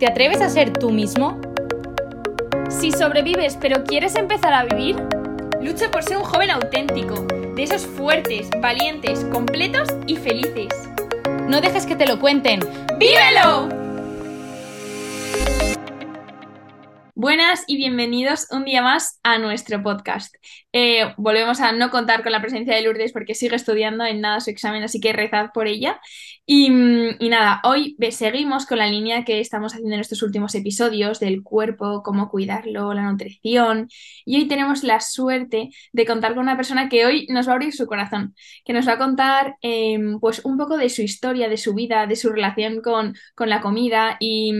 ¿Te atreves a ser tú mismo? Si sobrevives pero quieres empezar a vivir, lucha por ser un joven auténtico, de esos fuertes, valientes, completos y felices. No dejes que te lo cuenten. ¡Vívelo! Buenas y bienvenidos un día más a nuestro podcast. Eh, volvemos a no contar con la presencia de Lourdes porque sigue estudiando en nada su examen, así que rezad por ella. Y, y, nada, hoy seguimos con la línea que estamos haciendo en estos últimos episodios del cuerpo, cómo cuidarlo, la nutrición. Y hoy tenemos la suerte de contar con una persona que hoy nos va a abrir su corazón, que nos va a contar eh, pues un poco de su historia, de su vida, de su relación con, con la comida y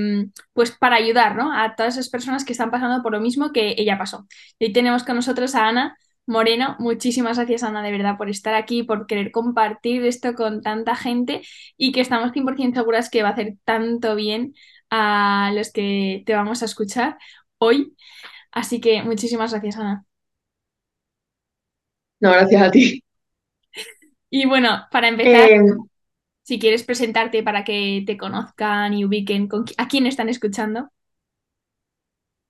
pues para ayudar ¿no? a todas esas personas que que están pasando por lo mismo que ella pasó. Y hoy tenemos con nosotros a Ana Moreno. Muchísimas gracias, Ana, de verdad, por estar aquí, por querer compartir esto con tanta gente y que estamos 100% seguras que va a hacer tanto bien a los que te vamos a escuchar hoy. Así que muchísimas gracias, Ana. No, gracias a ti. Y bueno, para empezar, eh, si quieres presentarte para que te conozcan y ubiquen con a quién están escuchando.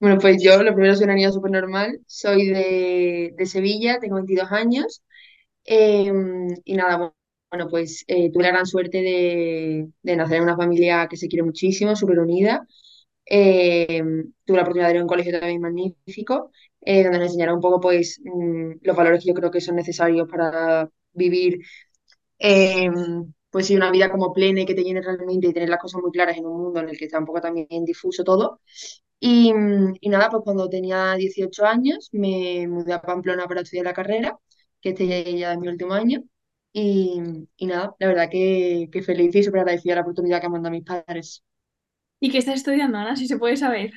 Bueno, pues yo, lo primero soy una niña súper normal, soy de, de, Sevilla, tengo 22 años em, y nada, bueno, pues eh, tuve la gran suerte de, de, nacer en una familia que se quiere muchísimo, súper unida. Em, tuve la oportunidad de ir a un colegio también magnífico, eh, donde nos enseñaron un poco pues mm, los valores que yo creo que son necesarios para vivir em, pues una vida como plena y que te llene realmente y tener las cosas muy claras en un mundo en el que está un poco también difuso todo. Y, y, nada, pues cuando tenía 18 años me mudé a Pamplona para estudiar la carrera, que este ya es mi último año. Y, y nada, la verdad que, que feliz y súper agradecida la oportunidad que me han dado mis padres. ¿Y qué estás estudiando, Ana? Si se puede saber.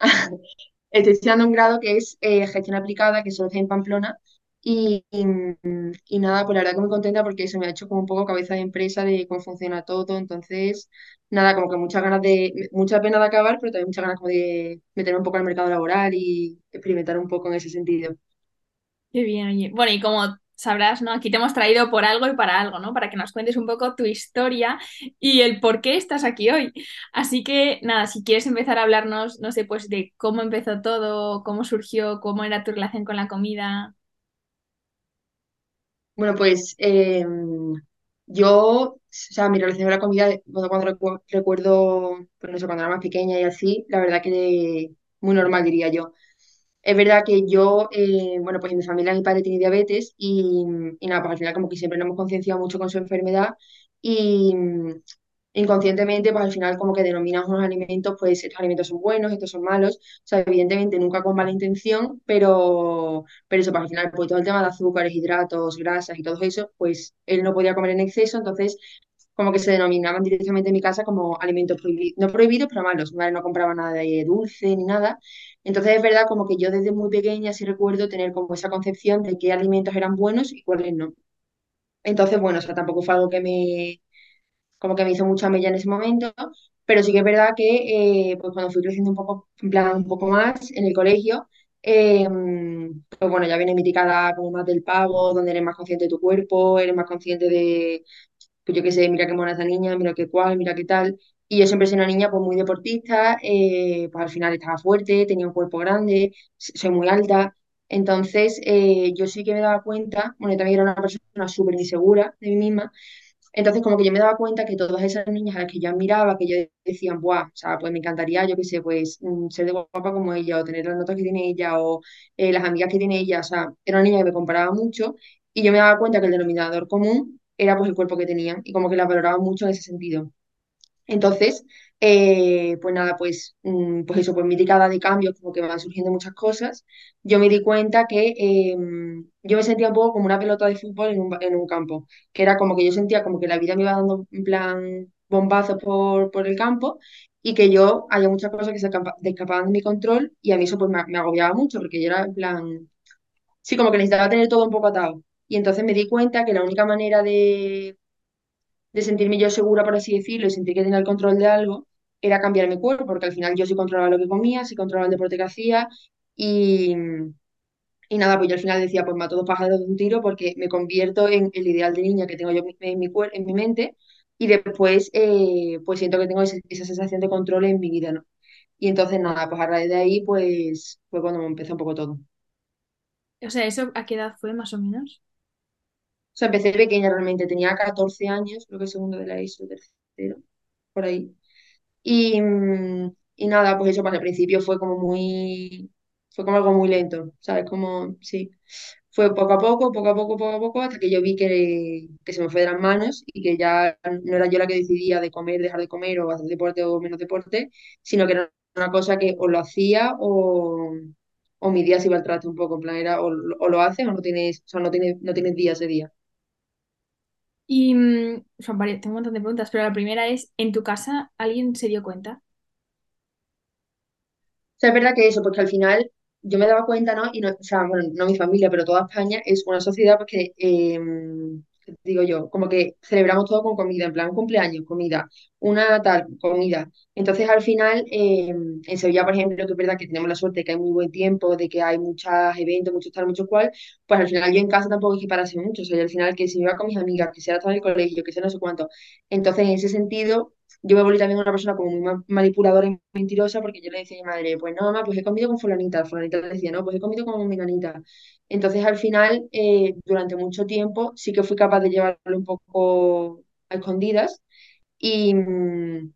Estoy estudiando un grado que es eh, gestión aplicada, que solo hace en Pamplona, y, y, nada, pues la verdad que muy contenta porque eso me ha hecho como un poco cabeza de empresa de cómo funciona todo. Entonces, nada, como que muchas ganas de, mucha pena de acabar, pero también muchas ganas como de meterme un poco al mercado laboral y experimentar un poco en ese sentido. Qué bien, oye. Bueno, y como sabrás, ¿no? Aquí te hemos traído por algo y para algo, ¿no? Para que nos cuentes un poco tu historia y el por qué estás aquí hoy. Así que, nada, si quieres empezar a hablarnos, no sé, pues de cómo empezó todo, cómo surgió, cómo era tu relación con la comida. Bueno, pues em, yo, sea, mi relación con la comida, cuando, cuando recuerdo, pues no sé, cuando era más pequeña y así, la verdad que muy normal, diría yo. Es verdad que yo, eh, bueno, pues en mi familia mi padre tiene diabetes y, y nada, pues al final como que siempre nos hemos concienciado mucho con su enfermedad y, inconscientemente, pues al final como que denominas unos alimentos, pues estos alimentos son buenos, estos son malos, o sea, evidentemente nunca con mala intención, pero, pero eso, pues al final, pues todo el tema de azúcares, hidratos, grasas y todo eso, pues él no podía comer en exceso, entonces como que se denominaban directamente en mi casa como alimentos prohibidos, no prohibidos, pero malos. No compraba nada de dulce ni nada. Entonces es verdad como que yo desde muy pequeña sí recuerdo tener como esa concepción de qué alimentos eran buenos y cuáles no. Entonces, bueno, o sea, tampoco fue algo que me, como que me hizo mucha mella en ese momento, pero sí que es verdad que eh, pues cuando fui creciendo un poco, en plan, un poco más en el colegio, eh, pues bueno, ya viene miticada como más del pavo, donde eres más consciente de tu cuerpo, eres más consciente de, pues yo qué sé, mira qué mona esa niña, mira qué cual, mira qué tal. Y yo siempre soy una niña pues muy deportista, eh, pues al final estaba fuerte, tenía un cuerpo grande, soy muy alta. Entonces, yo sí que me daba cuenta, bueno, yo también era una persona súper insegura de mí misma, entonces, como que yo me daba cuenta que todas esas niñas a las que yo admiraba, que yo decían, Buah, o sea, pues me encantaría, yo qué sé, pues mm, ser de guapa como ella, o tener las notas que tiene ella, o eh, las amigas que tiene ella, o sea, era una niña que me comparaba mucho, y yo me daba cuenta que el denominador común era pues el cuerpo que tenía, y como que la valoraba mucho en ese sentido. Entonces, eh, pues nada, pues, mm, pues eso, pues mi década de cambios, como que van surgiendo muchas cosas, yo me di cuenta que em, yo me sentía un poco como una pelota de fútbol en un, en un campo, que era como que yo sentía como que la vida me iba dando en plan bombazos por, por el campo y que yo había muchas cosas que se escapaban de mi control y a mí eso pues me, me agobiaba mucho porque yo era en plan, sí, como que necesitaba tener todo un poco atado. Y entonces me di cuenta que la única manera de de sentirme yo segura, por así decirlo, y sentir que tenía el control de algo, era cambiar mi cuerpo, porque al final yo sí controlaba lo que comía, sí controlaba el deporte que hacía, y, y nada, pues yo al final decía, pues mato dos pájaros de un tiro porque me convierto en el ideal de niña que tengo yo en mi, en mi mente, y después eh, pues siento que tengo ese- esa sensación de control en mi vida, ¿no? Y entonces nada, pues a raíz de ahí pues fue cuando me empezó un poco todo. O O sea, ¿eso a qué edad fue más o menos? sea, empecé pequeña realmente, tenía 14 años, creo que segundo de la ESO, tercero, por ahí. Y, y nada, pues eso, pues al principio fue como muy, fue como algo muy lento, ¿sabes? Como, sí, fue poco a poco, poco a poco, poco a poco, hasta que yo vi que, que se me fue de las manos y que ya no era yo la que decidía de comer, dejar de comer o hacer deporte o menos deporte, sino que era una cosa que o lo hacía o, o mi día se iba al traste un poco, en plan era o, o lo haces o no tienes, o sea, no tienes, no tienes día ese día. Y mm, son varias, tengo un montón de preguntas, pero la primera es, ¿en tu casa alguien se dio cuenta? sea, es verdad que eso, porque al final yo me daba cuenta, ¿no? Y no, o sea, bueno, no mi familia, pero toda España es una sociedad pues, que, eh, ¿qué te digo yo, como que celebramos todo con comida, en plan cumpleaños, comida, una tal, comida. Entonces, al final, eh, en Sevilla, por ejemplo, que es verdad que tenemos la suerte de que hay muy buen tiempo, de que hay muchos eventos, muchos tal, muchos cual, pues al final yo en casa tampoco es que parase mucho, o sea, yo al final que si me iba con mis amigas, que sea en el colegio, que sea no sé cuánto. Entonces, en ese sentido yo me volví también una persona como muy ma- manipuladora y mentirosa porque yo le decía a mi madre, pues no, mamá, pues he comido con fulanita. Fulanita le decía, no, pues he comido con menganita. Entonces al final, eh, durante mucho tiempo, sí que fui capaz de llevarlo un poco a escondidas y, mm,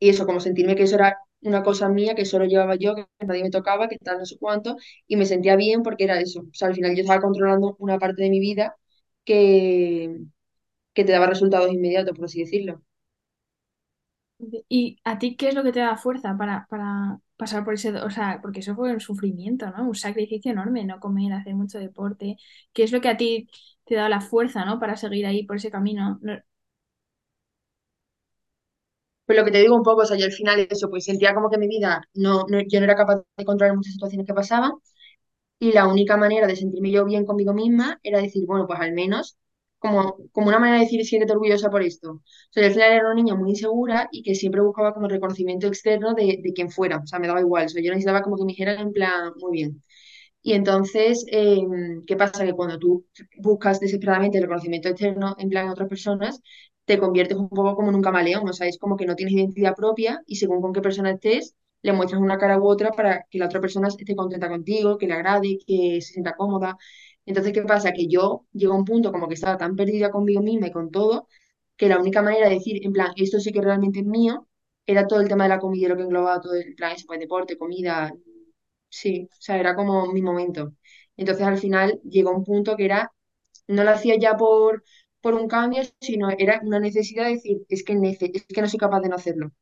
y eso, como sentirme que eso era una cosa mía, que solo llevaba yo, que nadie me tocaba, que tal, no sé cuánto, y me sentía bien porque era eso. O sea, al final yo estaba controlando una parte de mi vida que, que te daba resultados inmediatos, por así decirlo. ¿Y a ti qué es lo que te da fuerza para, para pasar por ese, o sea, porque eso fue un sufrimiento, ¿no? Un sacrificio enorme, no comer, hacer mucho deporte. ¿Qué es lo que a ti te da la fuerza, ¿no? Para seguir ahí por ese camino? No- Pues lo que te digo un poco, o sea, yo al final eso, pues sentía como que mi vida, no, no- yo no era capaz de controlar muchas situaciones que pasaban y la única manera de sentirme yo bien conmigo misma era decir, bueno, pues al menos, como, como una manera de decir, siéntete orgullosa por esto. O sea, yo al era una niña muy insegura y que siempre buscaba como reconocimiento externo de, de quien fuera, o sea, me daba igual, o sea, yo necesitaba como que me dijeran en plan, muy bien. Y entonces, eh, ¿qué pasa? Que cuando tú buscas desesperadamente el reconocimiento externo en plan otras personas, te conviertes un poco como en un camaleón, o sea, es como que no tienes identidad propia y según con qué persona estés, le muestras una cara u otra para que la otra persona esté contenta contigo, que le agrade, que se sienta cómoda. Entonces, ¿qué pasa? Que yo llego a un punto como que estaba tan perdida conmigo misma y con todo, que la única manera de decir, en plan, esto sí que realmente es mío, era todo el tema de la comida, y lo que englobaba todo el plan, pues, deporte, comida, Sí, o sea, era como mi momento. Entonces al final llegó un punto que era, no lo hacía ya por, por un cambio, sino era una necesidad de decir, es que, es que no soy capaz de no hacerlo. O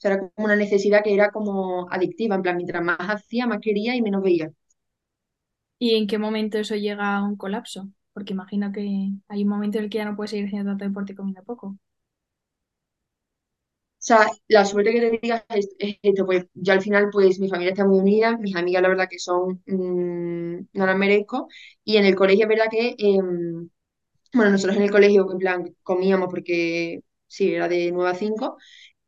sea, era como una necesidad que era como adictiva, en plan, mientras más hacía, más quería y menos veía. ¿Y en qué momento eso llega a un colapso? Porque imagino que hay un momento en el que ya no puedes seguir haciendo tanto deporte comiendo poco. O sea, la suerte que te digas es, es esto, pues yo al final, pues mi familia está muy unida, mis amigas la verdad que son, mm, no las merezco, y en el colegio es verdad que em, Bueno, nosotros en el colegio, en plan, comíamos porque sí, era de 9 a 5.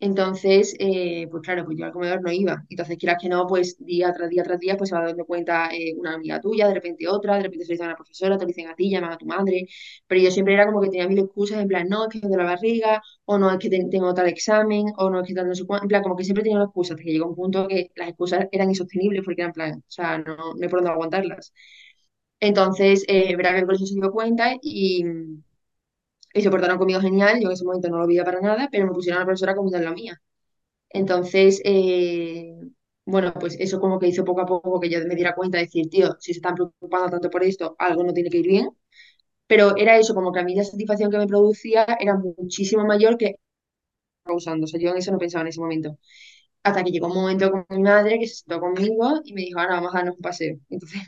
Entonces, eh, pues claro, pues yo al comedor no iba. Entonces, quieras que no, pues día tras día tras día, pues se va dando cuenta eh, una amiga tuya, de repente otra, de repente se lo dice a una profesora, te lo dicen a ti, llaman a tu madre. Pero yo siempre era como que tenía mil excusas, en plan, no, es que tengo la barriga, o no, es que ten- tengo tal examen, o no, es que tal no sé cuánto. En plan, como que siempre tenía una excusa, hasta que llegó un punto que las excusas eran insostenibles porque eran plan, o sea, no, no hay por dónde aguantarlas. Entonces, eh, verá que el colegio se dio cuenta y y se portaron conmigo genial. Yo en ese momento no lo veía para nada, pero me pusieron a la profesora como en la mía. Entonces, eh, bueno, pues eso como que hizo poco a poco que yo me diera cuenta de decir, tío, si se están preocupando tanto por esto, algo no tiene que ir bien. Pero era eso, como que a mí la satisfacción que me producía era muchísimo mayor que causando. O sea, yo en eso no pensaba en ese momento. Hasta que llegó un momento con mi madre que se sentó conmigo y me dijo, ahora vamos a darnos un paseo. Entonces,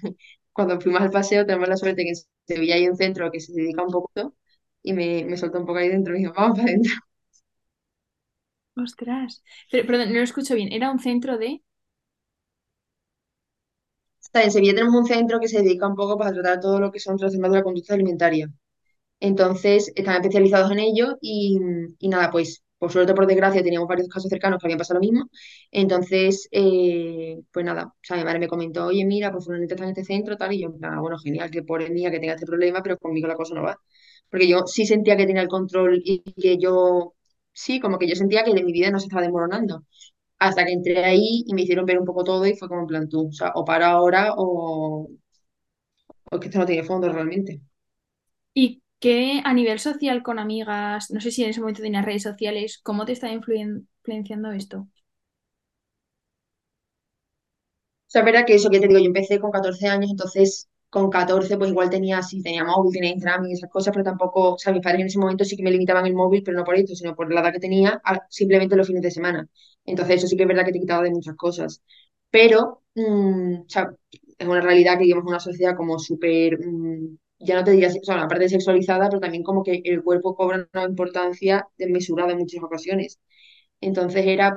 cuando fuimos al paseo, tenemos la suerte que en Sevilla hay un centro que se dedica un poco y me, me soltó un poco ahí dentro y me dijo, vamos para adentro. Ostras. Pero, perdón, no lo escucho bien. Era un centro de... en Sevilla tenemos un centro que se dedica un poco pues, a tratar todo lo que son trastornos de la conducta alimentaria. Entonces, están especializados en ello y, y nada, pues por suerte, por desgracia, teníamos varios casos cercanos que habían pasado lo mismo. Entonces, eh, pues nada, o sea, mi madre me comentó, oye, mira, pues fulanita está en este centro, tal, y yo, plan, "Ah, bueno, genial, que pobre mía que tenga este problema, pero conmigo la cosa no va. Porque yo sí sentía que tenía el control y que yo, sí, como que yo sentía que de mi vida no se estaba desmoronando. Hasta que entré ahí y me hicieron ver un poco todo y fue como en plan tú, o sea, o para ahora o, o es que esto no tiene fondo realmente. ¿Y qué a nivel social con amigas, no sé si en ese momento tenías redes sociales, cómo te está influen- influenciando esto? O sea, verdad que eso que te digo, yo empecé con 14 años, entonces con 14 pues igual tenía, sí, tenía móvil, tenía Instagram y esas cosas, pero tampoco, o sea, mis padres en ese momento sí que me limitaban el móvil, pero no por esto, sino por la edad que tenía, simplemente los fines de semana. Entonces eso sí que es verdad que te quitaba de muchas cosas. Pero, mm, o sea, es una realidad que vivimos en una sociedad como súper, mm, ya no te diría, o sea, una parte sexualizada, pero también como que el cuerpo cobra una importancia desmesurada en muchas ocasiones. Entonces era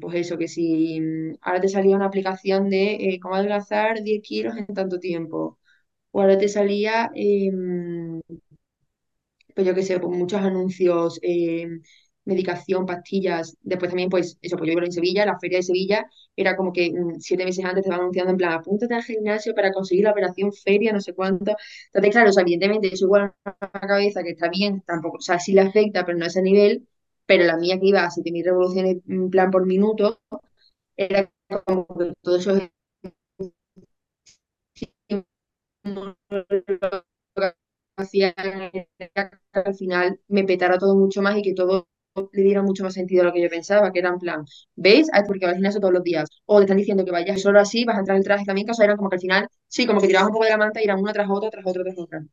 pues eso, que si mm, ahora te salía una aplicación de eh, cómo adelgazar 10 kilos en tanto tiempo, o ahora te salía, eh, pues yo qué sé, pues muchos anuncios, eh, medicación, pastillas, después también, pues eso, pues yo vivo en Sevilla, la feria de Sevilla, era como que mm, siete meses antes te van anunciando en plan, apúntate al gimnasio para conseguir la operación feria, no sé cuánto. Entonces, claro, evidentemente eso igual una cabeza que está bien, tampoco, o sea, sí le afecta, pero no a ese nivel, pero la mía que iba a 7.000 revoluciones en plan por minuto, era como que todo eso hacía al final me petara todo mucho más y que todo le diera mucho más sentido a lo que yo pensaba, que era en plan, ¿ves? Ah, porque vas todos los días. O te están diciendo que vayas solo así, vas a entrar en el traje también, que o sea, era como que al final, sí, como que tirabas un poco de la manta y eran una tras otra, tras otra, tras otra.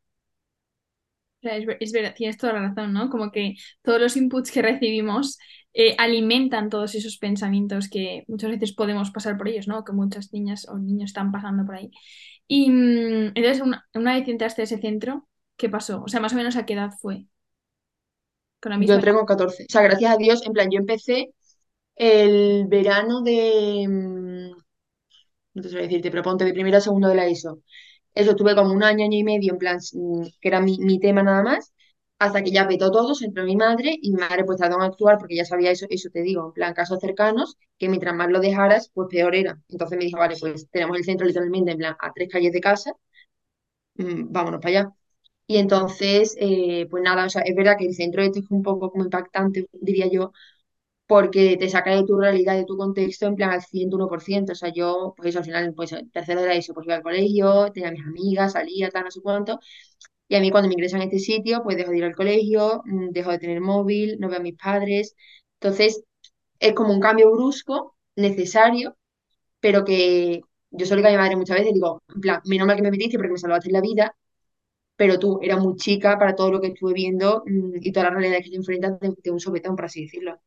Es, ver- es verdad, tienes toda la razón, ¿no? Como que todos los inputs que recibimos eh, alimentan todos esos pensamientos que muchas veces podemos pasar por ellos, ¿no? Que muchas niñas o niños están pasando por ahí. Y mm, entonces, una, una vez entraste a ese centro, ¿qué pasó? O sea, más o menos a qué edad fue, con la Yo misma edad. con 14. O sea, gracias a Dios, en plan, yo empecé el verano de, mm, no te sé decirte, pero ponte de primero a segundo de la ESO. Eso estuve como un año, año y medio, en plan, que era mi, mi tema nada más, hasta que ya petó todo, se entró mi madre y mi madre pues tardó en actuar porque ya sabía eso, eso te digo, en plan, casos cercanos, que mientras más lo dejaras, pues peor era. Entonces me dijo, vale, pues tenemos el centro literalmente, en plan, a tres calles de casa, mm, vámonos para allá. Y entonces, eh, pues nada, o sea, es verdad que el centro este es un poco como impactante, diría yo, porque te saca de tu realidad, de tu contexto, en plan al 101%. O sea, yo, pues al final, pues tercero de ESO, pues iba al colegio, tenía mis amigas, salía, tal, no sé cuánto. Y a mí cuando me ingresan a este sitio, pues dejo de ir al colegio, mm, dejo de tener móvil, no veo a mis padres. Entonces, es como un cambio brusco, necesario, pero que yo solo digo a mi madre muchas veces, digo, en plan, menos mal que me metiste porque me salvaste la vida, pero tú eras muy chica para todo lo que estuve viendo, mm, y toda la realidad que te enfrentas de, de un sopetón, por así decirlo.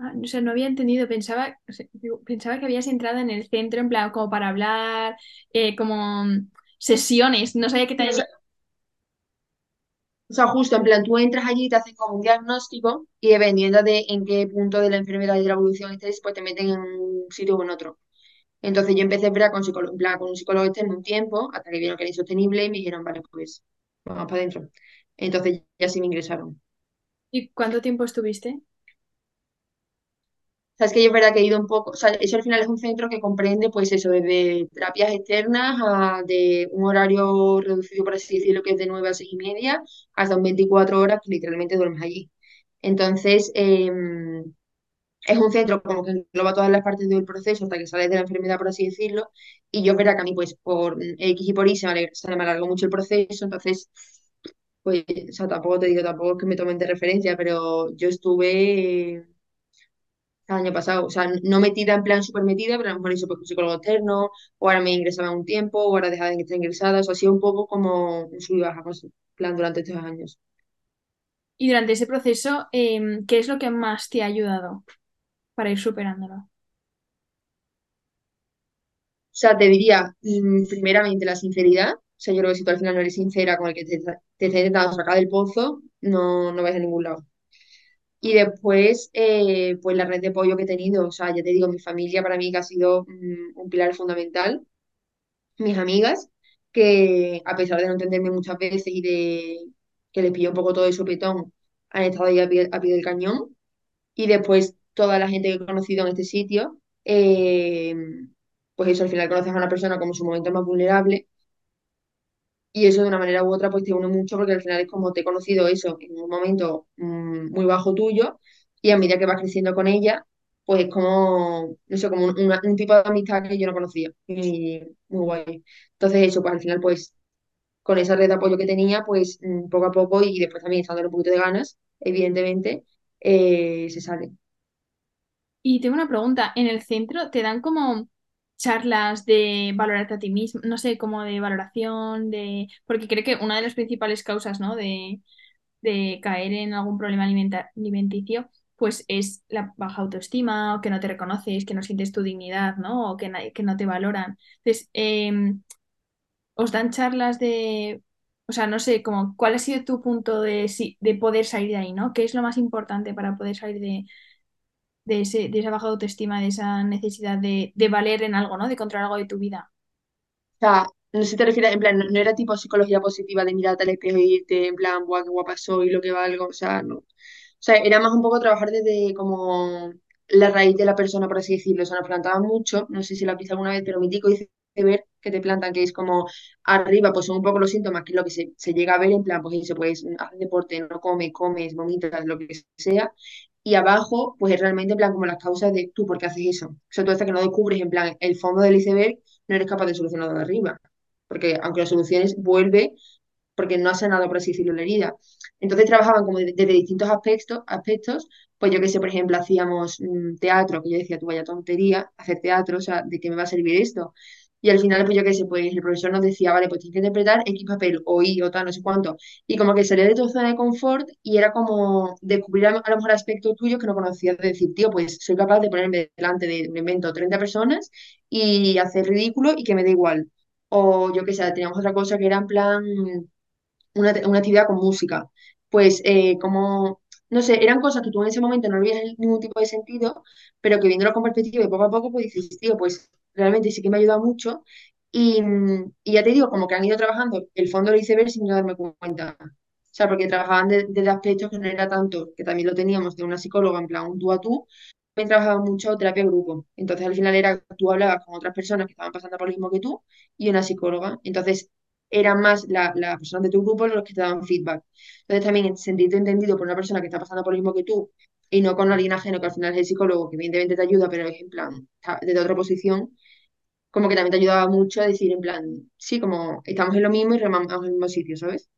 Ah, o sea, no había entendido, pensaba, o sea, digo, pensaba que habías entrado en el centro en plan como para hablar, eh, como mm, sesiones, no sabía que Sí, o sea, O sea, justo en plan, tú entras allí y te hacen como un diagnóstico y dependiendo de en qué punto de la enfermedad y de la evolución estés, pues te meten en un sitio o en otro. Entonces yo empecé ¿verdad? con, psicólogo, en plan, con un psicólogo externo un tiempo, hasta que vieron que era insostenible y me dijeron, vale, pues vamos para adentro. Entonces ya sí me ingresaron. ¿Y cuánto tiempo estuviste? Sea, es que es verdad que he ido un poco, o sea, eso al final es un centro que comprende, pues eso, desde terapias externas a de un horario reducido, por así decirlo, que es de 9 a 6 y media, hasta un 24 horas que literalmente duermes allí. Entonces, em, es un centro como que engloba todas las partes del proceso hasta que sales de la enfermedad, por así decirlo. Y yo, es verdad que a mí, pues, por X y por Y se me, se me alargó mucho el proceso, entonces, pues, o sea, tampoco te digo, tampoco que me tomen de referencia, pero yo estuve el año pasado, o sea, no metida en plan súper metida, pero a lo mejor hice pues, psicólogo externo, o ahora me ingresaba un tiempo, o ahora dejaba de estar ingresada, o sea, ha sido un poco como un sub y baja, pues, plan, durante estos años. Y durante ese proceso, em, ¿qué es lo que más te ha ayudado para ir superándolo? O sea, te diría, mm, primeramente, la sinceridad, o sea, yo creo que si tú al final no eres sincera con el que te, te está intentando sacar del pozo, no, no vais a ningún lado. Y después, eh, pues la red de apoyo que he tenido, o sea, ya te digo, mi familia para mí que ha sido mm, un pilar fundamental, mis amigas, que a pesar de no entenderme muchas veces y de que les pilló un poco todo de sopetón, han estado ahí a pie, a del cañón. Y después toda la gente que he conocido en este sitio, eh, pues eso, al final conoces a una persona como su momento más vulnerable y eso de una manera u otra pues te une mucho porque al final es como te he conocido eso en un momento mm, muy bajo tuyo y a medida que vas creciendo con ella, pues es como, no sé, como un, tipo de amistad que yo no conocía. Y muy guay. Entonces eso, pues al final pues con esa red de apoyo que tenía, pues mm, poco a poco y después también echándole un poquito de ganas, evidentemente, eh, se sale. Y tengo una pregunta, ¿en el centro te dan como charlas de valorarte a ti mismo, no sé, como de valoración, de... Porque creo que una de las principales causas, ¿no? de, de caer en algún problema alimenticio, pues es la baja autoestima, o que no te reconoces, que no sientes tu dignidad, ¿no? O que, que no te valoran. Entonces, em, os dan charlas de, o sea, no sé, como, ¿cuál ha sido tu punto de, de poder salir de ahí, ¿no? ¿Qué es lo más importante para poder salir de, de ese, de esa baja autoestima, de esa necesidad de, de valer en algo, ¿no? De controlar algo de tu vida. O sea, no sé si te refieres, en plan, no, no era tipo psicología positiva de mirarte al espejo y irte en plan, guau, qué guapa soy, lo que valgo, o sea, no. O sea, era más un poco trabajar desde como la raíz de la persona, por así decirlo. O sea, nos plantaban mucho, no sé si lo has visto alguna vez, pero mi tico dice ver que te plantan, que es como arriba, pues son un poco los síntomas, que es lo que se, se llega a ver, en plan, pues eso, pues haces deporte, no comes, comes, vomitas, lo que sea. Y abajo, pues es realmente en plan como las causas de tú, ¿por qué haces eso? O sea, tú hasta que no descubres en plan el fondo del iceberg, no eres capaz de solucionarlo de arriba. Porque aunque lo soluciones, vuelve porque no ha sanado, por así decirlo, la herida. Entonces trabajaban como de- desde distintos aspectos, aspectos, pues yo que sé, por ejemplo, hacíamos mm, teatro, que yo decía, tú vaya tontería, hacer teatro, o sea, ¿de qué me va a servir esto? Y al final, pues yo qué sé, pues el profesor nos decía, vale, pues tienes que interpretar X papel, o Y, o tal, no sé cuánto. Y como que salía de tu zona de confort y era como descubrir a, lo mejor aspectos tuyos que no conocías, de decir, tío, pues soy capaz de ponerme delante de un evento 30 personas y hacer ridículo y que me dé igual. O yo qué sé, teníamos otra cosa que era en plan una, una actividad con música. Pues eh, como, no sé, eran cosas que tú en ese momento no le ningún tipo de sentido, pero que viéndolo con perspectiva y poco a poco, pues dices, tío, pues realmente sí que me ha ayudado mucho. Y, y ya te digo, como que han ido trabajando el fondo del iceberg sin yo darme cuenta. O sea, porque trabajaban de- desde aspectos que no era tanto, que también lo teníamos de una psicóloga, en plan un tú a tú, también trabajaba mucho terapia de grupo. Entonces al final era, tú hablabas con otras personas que estaban pasando por lo mismo que tú y una psicóloga. Entonces eran más la- las personas de tu grupo los que te daban feedback. Entonces también sentirte entendido por una persona que está pasando por lo mismo que tú y no con alguien ajeno que al final es el psicólogo que evidentemente te ayuda, pero es en plan, desde otra posición, como que también te ayudaba mucho a decir en plan, sí, como estamos en lo mismo y remamos en el mismo sitio, ¿sabes?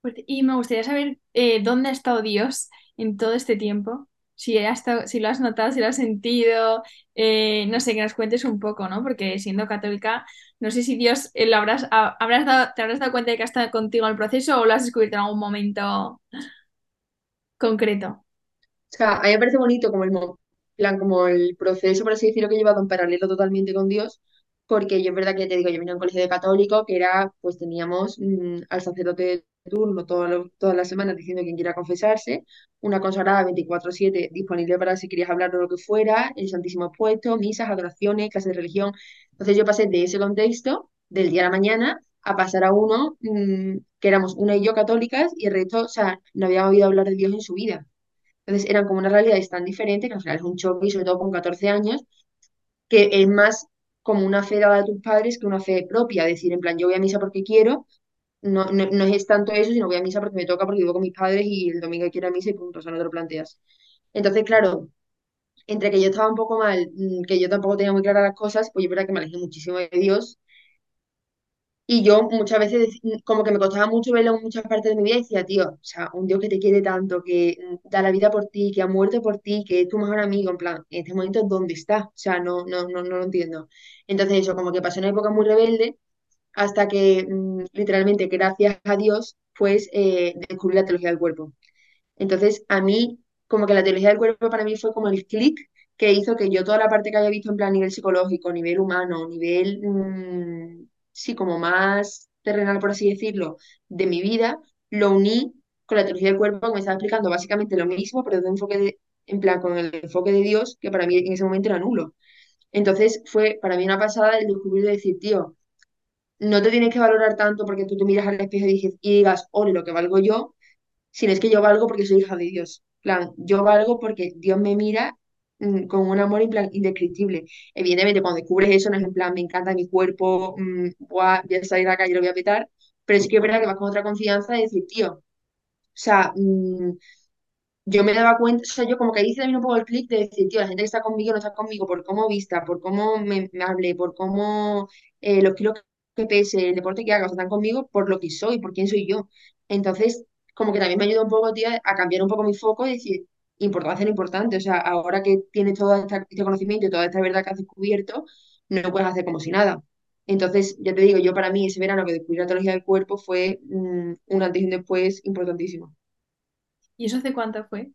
Fuerte. Y me gustaría saber eh, dónde ha estado Dios en todo este tiempo. Si, ha estado, si lo has notado, si lo has sentido, eh, no sé, que nos cuentes un poco, ¿no? Porque siendo católica, no sé si Dios eh, lo habrás, ha- habrás dado, te habrás dado cuenta de que ha estado contigo en el proceso o lo has descubierto en algún momento concreto. O sea, a mí me parece bonito como el, plan, como el proceso, por así decirlo, que he llevado en paralelo totalmente con Dios, porque yo es verdad que te digo, yo venía a un colegio de católico que era, pues teníamos mm, al sacerdote de turno todas las semanas diciendo quién quiera confesarse, una consagrada 24/7 disponible para si querías hablar de lo que fuera, el Santísimo Expuesto, misas, adoraciones, clases de religión. Entonces yo pasé de ese contexto, del día a la mañana, a pasar a uno mm, que éramos una y yo católicas y el resto, o sea, no había oído hablar de Dios en su vida. Entonces eran como una realidad tan diferente que al final es un choque y sobre todo con 14 años, que es más como una fe dada a tus padres que una fe propia, decir en plan yo voy a misa porque quiero, no, no, no es tanto eso, sino voy a misa porque me toca, porque vivo con mis padres y el domingo quiero a misa y punto, o sea, no te lo planteas. Entonces, claro, entre que yo estaba un poco mal, mm, que yo tampoco tenía muy claras las cosas, pues yo verdad que me alejé muchísimo de Dios Y yo muchas veces dec- como que me costaba mucho verlo en muchas partes de mi vida y decía, tío, o sea, un Dios que te quiere tanto, que mm, da la vida por ti, que ha muerto por ti, que es tu mejor amigo, en plan, en este momento, ¿dónde está? O sea, no, no, no, no lo entiendo. Entonces eso, como que pasé una época muy rebelde hasta que mm, literalmente, gracias a Dios, pues eh, descubrí la teología del cuerpo. Entonces, a mí, como que la teología del cuerpo para mí fue como el clic que hizo que yo toda la parte que había visto en plan nivel psicológico, nivel humano, nivel, mm, sí, como más terrenal, por así decirlo, de mi vida, lo uní con la teología del cuerpo que me estaba explicando básicamente lo mismo, pero de enfoque de, en plan, con el enfoque de Dios, que para mí en ese momento era nulo. Entonces, fue para mí una pasada el descubrir y decir, tío, no te tienes que valorar tanto porque tú te miras al espejo y dices, y digas, ole, lo que valgo yo, sino es que yo valgo porque soy hija de Dios. Plan, yo valgo porque Dios me mira con un amor indescriptible. Evidentemente, cuando descubres eso, no es en plan, me encanta mi cuerpo, mm, voy a salir a la calle lo voy a petar, pero sí que es verdad que vas con otra confianza de decir, tío, o sea, mm, yo me daba cuenta, o sea, yo como que hice también un poco el clic de decir, tío, la gente que está conmigo no está conmigo por cómo vista, por cómo me, me hable, por cómo eh, los kilos que pese, el deporte que haga, están conmigo por lo que soy, por quién soy yo. Entonces, como que también me ayuda un poco, tío, a cambiar un poco mi foco y decir, importancia lo importante, o sea, ahora que tienes todo este conocimiento y toda esta verdad que has descubierto, no lo puedes hacer como si nada. Entonces, ya te digo, yo para mí ese verano que descubrí la teología del cuerpo fue mm, un antes y un después importantísimo. ¿Y eso hace cuánto fue?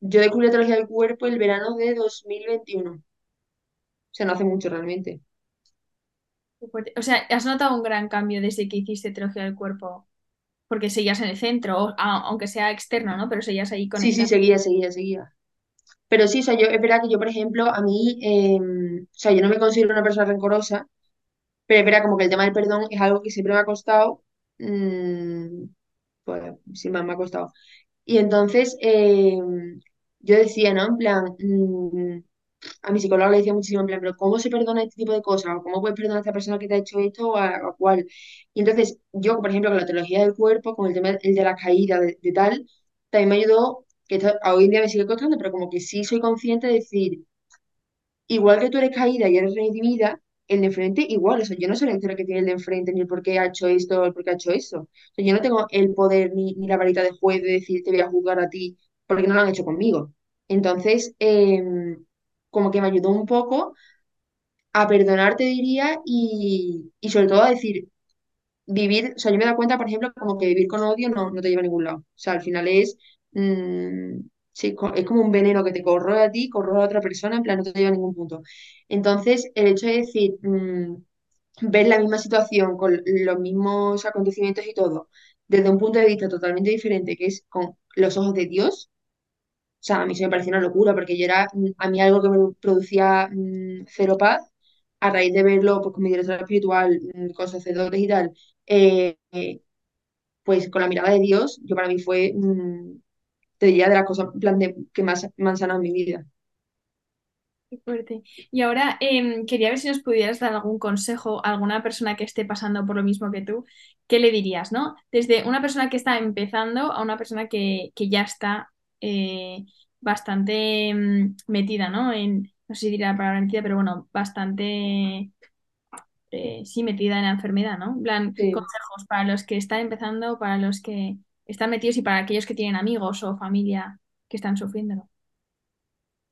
Yo descubrí la teología del cuerpo el verano de 2021. O sea, no hace mucho realmente. O sea, ¿has notado un gran cambio desde que hiciste teología del cuerpo? Porque seguías en el centro, o- a- aunque sea externo, ¿no? Pero seguías ahí Sí, sí, conectado. seguía, seguía, seguía. Pero sí, o sea, yo, es verdad que yo, por ejemplo, a mí, eh, o sea, yo no me considero una persona rencorosa, pero es verdad como que el tema del perdón es algo que siempre me ha costado, mm, pues sí, más me ha costado. Y entonces, eh, yo decía, ¿no? En plan, mm, a mi psicóloga le decía muchísimo, en plan, pero ¿cómo se perdona este tipo de cosas? ¿O cómo puedes perdonar a esta persona que te ha hecho esto o a, cuál? Y entonces, yo, por ejemplo, con la teología del cuerpo, con el tema el de la caída, de, tal, también me ayudó, que esto hoy en día me sigue costando, pero como que sí soy consciente de decir, igual que tú eres caída y eres redimida, el de enfrente igual, o sea, yo no soy la historia que tiene el de enfrente, ni el por qué ha hecho esto, el por qué ha hecho eso. Yo no tengo el poder ni, ni la varita de juez de decir, te voy a juzgar a ti, porque no lo han hecho conmigo. Entonces, em, como que me ayudó un poco a perdonar, te diría, y, y sobre todo a decir, vivir, o sea, yo me he dado cuenta, por ejemplo, como que vivir con odio no, no te lleva a ningún lado. O sea, al final es, mm, sí, es como un veneno que te corroe a ti, corroe a otra persona, en plan, no te lleva a ningún punto. Entonces, el hecho de decir, mm, ver la misma situación con los mismos acontecimientos y todo, desde un punto de vista totalmente diferente, que es con los ojos de Dios, o sea, a mí se me pareció una locura porque yo era mm, a mí algo que me producía mm, cero paz, a raíz de verlo pues, con mi director espiritual, mm, con sacerdotes y tal, eh, eh, pues con la mirada de Dios, yo para mí fue, te diría, de las cosas plan de, que más me han sanado mi vida. Qué fuerte. Y ahora em, quería ver si nos pudieras dar algún consejo a alguna persona que esté pasando por lo mismo que tú. ¿Qué le dirías, no? Desde una persona que está empezando a una persona que, que ya está eh, bastante em, metida, ¿no? En, no sé si diría la palabra metida, pero bueno, bastante, eh, sí, metida en la enfermedad, ¿no? En plan, Sí. consejos para los que están empezando, para los que están metidos y para aquellos que tienen amigos o familia que están sufriéndolo. O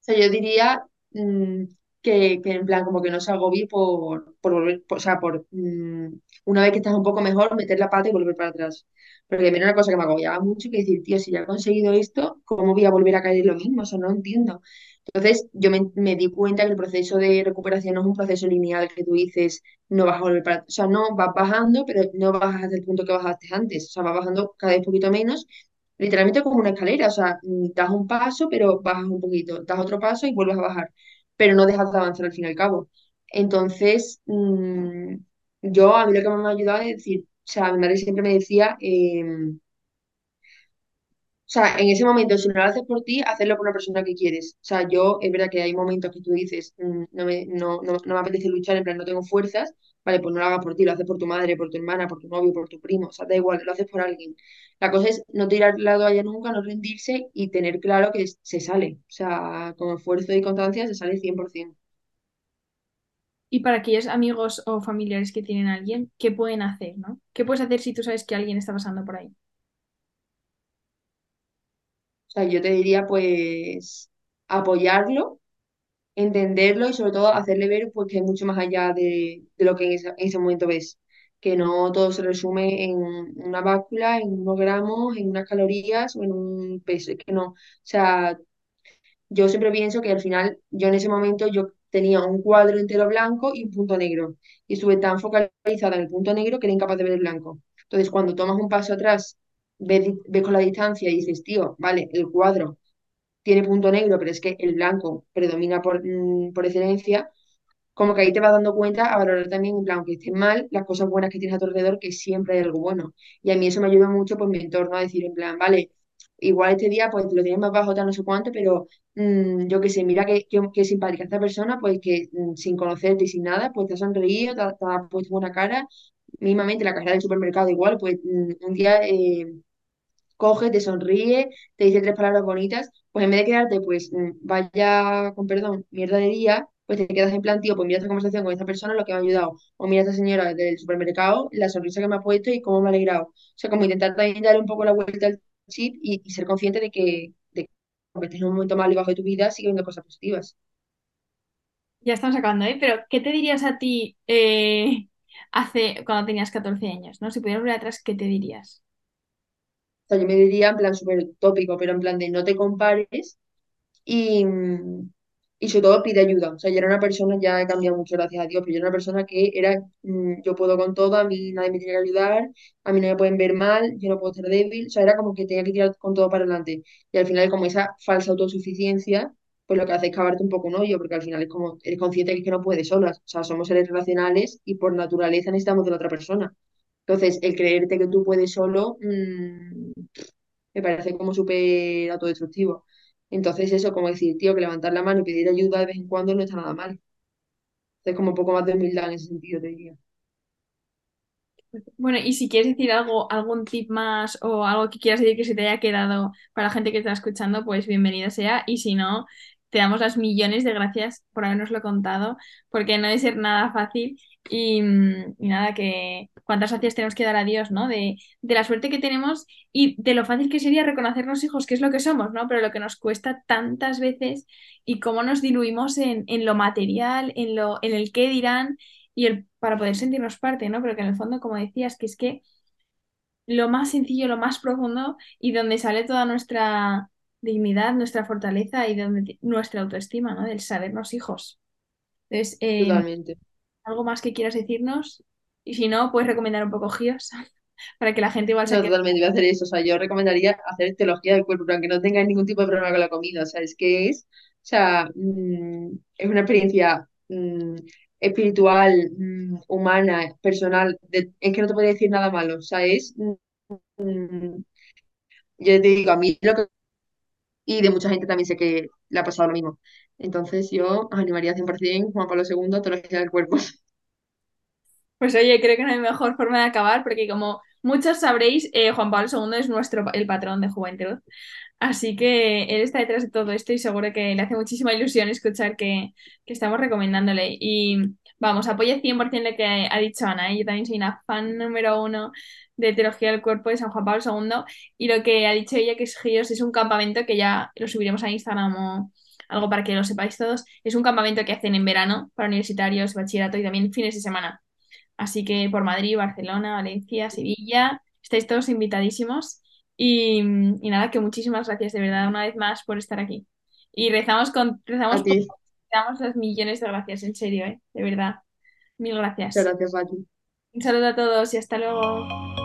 sea, yo diría mm, que, que en plan como que no se agobie por, por volver, por- o sea, por mm, una vez que estás un poco mejor, meter la pata y volver para atrás. Porque a mí era una cosa que me agobiaba mucho, que decir, tío, si ya he conseguido esto, ¿cómo voy a volver a caer lo mismo? O sea, no entiendo. Entonces, yo me, me di cuenta que el proceso de recuperación no es un proceso lineal que tú dices, no vas a volver para, o sea, no, vas bajando, pero no bajas hasta el punto que bajaste antes, o sea, vas bajando cada vez un poquito menos literalmente como una escalera, o sea, mm, das un paso, pero bajas un poquito, das otro paso y vuelves a bajar, pero no dejas de avanzar al fin y al cabo. Entonces, mm, yo a mí lo que más me ha ayudado es decir, o sea, mi madre siempre me decía, em, o sea, en ese momento, si no lo haces por ti, hacerlo por una persona que quieres. O sea, yo, es verdad que hay momentos que tú dices, mm, no me, no, no, no me apetece luchar, en plan, no tengo fuerzas, vale, pues no lo hagas por ti, lo haces por tu madre, por tu hermana, por tu novio, por tu primo, o sea, da igual, lo haces por alguien. La cosa es no tirar la toalla nunca, no rendirse y tener claro que se sale. O sea, con esfuerzo y constancia se sale 100%. Y para aquellos amigos o familiares que tienen a alguien, ¿qué pueden hacer, no? ¿Qué puedes hacer si tú sabes que alguien está pasando por ahí? O sea, yo te diría, pues, apoyarlo entenderlo y sobre todo hacerle ver pues, que es mucho más allá de, de lo que en ese, en ese momento ves, que no todo se resume en una báscula, en unos gramos, en unas calorías o en un peso, es que no, o sea, yo siempre pienso que al final yo en ese momento yo tenía un cuadro entero blanco y un punto negro. Y estuve tan focalizada en el punto negro que era incapaz de ver el blanco. Entonces, cuando tomas un paso atrás, ves, ves con la distancia y dices, tío, vale, el cuadro tiene punto negro, pero es que el blanco predomina por, mm, por excelencia, como que ahí te vas dando cuenta a valorar también, en plan, aunque estés mal, las cosas buenas que tienes a tu alrededor, que siempre hay algo bueno. Y a mí eso me ayuda mucho, pues, mi entorno a decir, en plan, vale, igual este día, pues, lo tienes más bajo, tal, no sé cuánto, pero mm, yo qué sé, mira qué, qué, qué simpática esta persona, pues, que mm, sin conocerte y sin nada, pues, te ha sonreído, te te ha puesto buena cara, mínimamente la cajera del supermercado igual, pues un día eh, coge, te sonríe, te dice tres palabras bonitas, pues en vez de quedarte, pues mm, vaya, con perdón, mierda de día, pues te quedas en plan, tío, pues mira esta conversación con esta persona, lo que me ha ayudado, o mira esta señora del supermercado, la sonrisa que me ha puesto y cómo me ha alegrado. O sea, como intentar también darle un poco la vuelta al chip y, ser consciente de que, de que aunque estés en un momento malo y bajo de tu vida, sigue habiendo cosas positivas. Ya estamos acabando, ¿eh? Pero, ¿qué te dirías a ti eh, hace, cuando tenías 14 años, ¿no? Si pudieras volver atrás, ¿qué te dirías? Sea, yo me diría en plan súper tópico, pero en plan de no te compares y, y sobre todo pide ayuda. O sea, yo era una persona, ya he cambiado mucho, gracias a Dios, pero yo era una persona que era, mm, yo puedo con todo, a mí nadie me tiene que ayudar, a mí no me pueden ver mal, yo no puedo ser débil, o sea, era como que tenía que tirar con todo para adelante. Y al final, como esa falsa autosuficiencia, pues lo que hace es cavarte un poco un hoyo, porque al final es como, eres consciente de que no puedes solas. O sea, somos seres relacionales y por naturaleza necesitamos de la otra persona. Entonces, el creerte que tú puedes solo, mm, me parece como súper autodestructivo. Entonces eso, como decir, tío, que levantar la mano y pedir ayuda de vez en cuando no está nada mal. Es como un poco más de humildad en ese sentido, te diría. Bueno, y si quieres decir algo, algún tip más o algo que quieras decir que se te haya quedado para la gente que está escuchando, pues bienvenido sea. Y si no, te damos las millones de gracias por habernoslo contado, porque no debe ser nada fácil. Y, nada, que cuántas gracias tenemos que dar a Dios, ¿no? De, de la suerte que tenemos y de lo fácil que sería reconocernos hijos, que es lo que somos, ¿no? Pero lo que nos cuesta tantas veces y cómo nos diluimos en, en lo material, en lo, en el qué dirán y el, para poder sentirnos parte, ¿no? Pero que en el fondo, como decías, que es que lo más sencillo, lo más profundo y donde sale toda nuestra dignidad, nuestra fortaleza y donde nuestra autoestima, ¿no? Del sabernos hijos. Entonces, eh, Totalmente. ¿algo más que quieras decirnos? Y si no, puedes recomendar un poco GIOS para que la gente igual se No, totalmente voy a hacer eso. O sea, yo recomendaría hacer teología del cuerpo, pero aunque no tengáis ningún tipo de problema con la comida. O sea, es que es, o sea, mm, es una experiencia mm, espiritual, mm, humana, personal. de- es que no te puedo decir nada malo. O sea, es, yo te digo, a mí lo que y de mucha gente también sé que le ha pasado lo mismo. Entonces yo os animaría 100% Juan Pablo II, Teología del Cuerpo. Pues oye, creo que no hay mejor forma de acabar porque como muchos sabréis, eh, Juan Pablo II es nuestro, el patrón de juventud. Así que él está detrás de todo esto y seguro que le hace muchísima ilusión escuchar que, que estamos recomendándole. Y vamos, apoya 100% lo que ha dicho Ana. ¿eh? Yo también soy una fan número uno de Teología del Cuerpo de San Juan Pablo II. Y lo que ha dicho ella, que es GIOS, es un campamento que ya lo subiremos a Instagram o algo para que lo sepáis todos. Es un campamento que hacen en verano para universitarios, bachillerato y también fines de semana. Así que por Madrid, Barcelona, Valencia, Sevilla, estáis todos invitadísimos. Y, y nada, que muchísimas gracias de verdad una vez más por estar aquí. Y rezamos con, rezamos por, ti, damos las millones de gracias, en serio, ¿eh? De verdad. Mil muchas gracias. gracias, Pati. Un saludo a todos y hasta luego.